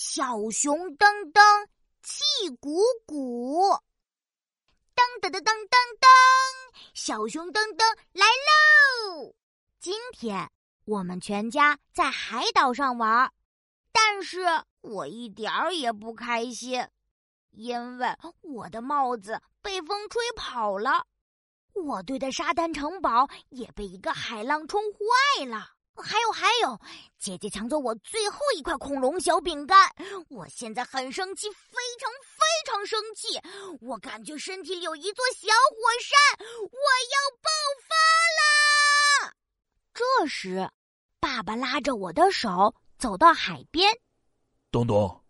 小熊噔噔气鼓鼓，噔噔噔噔噔噔，小熊噔噔来喽！今天我们全家在海岛上玩，但是我一点儿也不开心，因为我的帽子被风吹跑了，我堆的沙滩城堡也被一个海浪冲坏了。还有还有，姐姐抢走我最后一块恐龙小饼干，我现在很生气，非常非常生气，我感觉身体里有一座小火山，我要爆发啦！这时，爸爸拉着我的手走到海边，等等，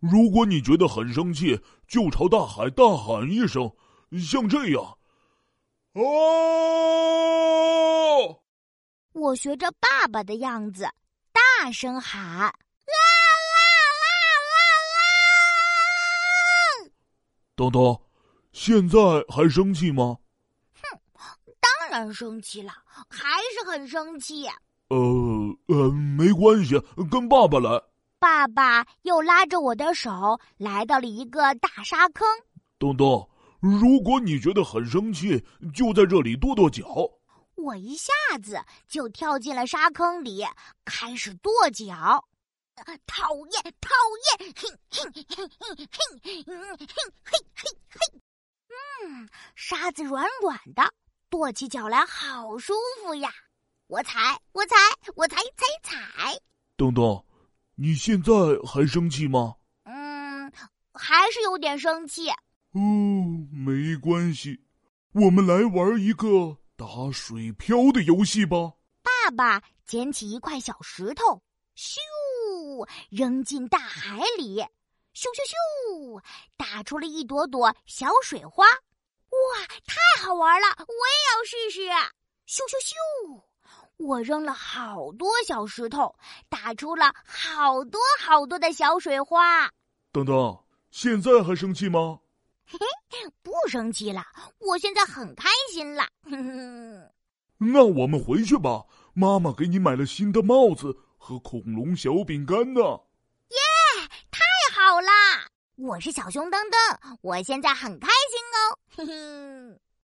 如果你觉得很生气，就朝大海大喊一声，像这样，哦。我学着爸爸的样子，大声喊：“啦啦啦啦啦！”东东，现在还生气吗？哼，当然生气了，还是很生气。呃呃，没关系，跟爸爸来。爸爸又拉着我的手来到了一个大沙坑。东东，如果你觉得很生气，就在这里跺跺脚。我一下子就跳进了沙坑里，开始跺脚。讨厌，讨厌！嘿，嘿，嘿，嘿，嘿，嗯，嘿，嘿，嘿，嘿。嗯，沙子软软的，跺起脚来好舒服呀！我踩，我踩，我踩踩踩。东东，你现在还生气吗？嗯，还是有点生气。哦，没关系，我们来玩一个。打水漂的游戏吧！爸爸捡起一块小石头，咻，扔进大海里，咻咻咻，打出了一朵朵小水花。哇，太好玩了！我也要试试。咻咻咻，我扔了好多小石头，打出了好多好多的小水花。等等，现在还生气吗？嘿嘿，不生气了，我现在很开心了。那我们回去吧，妈妈给你买了新的帽子和恐龙小饼干呢。耶，太好了！我是小熊噔噔，我现在很开心哦。嘿嘿。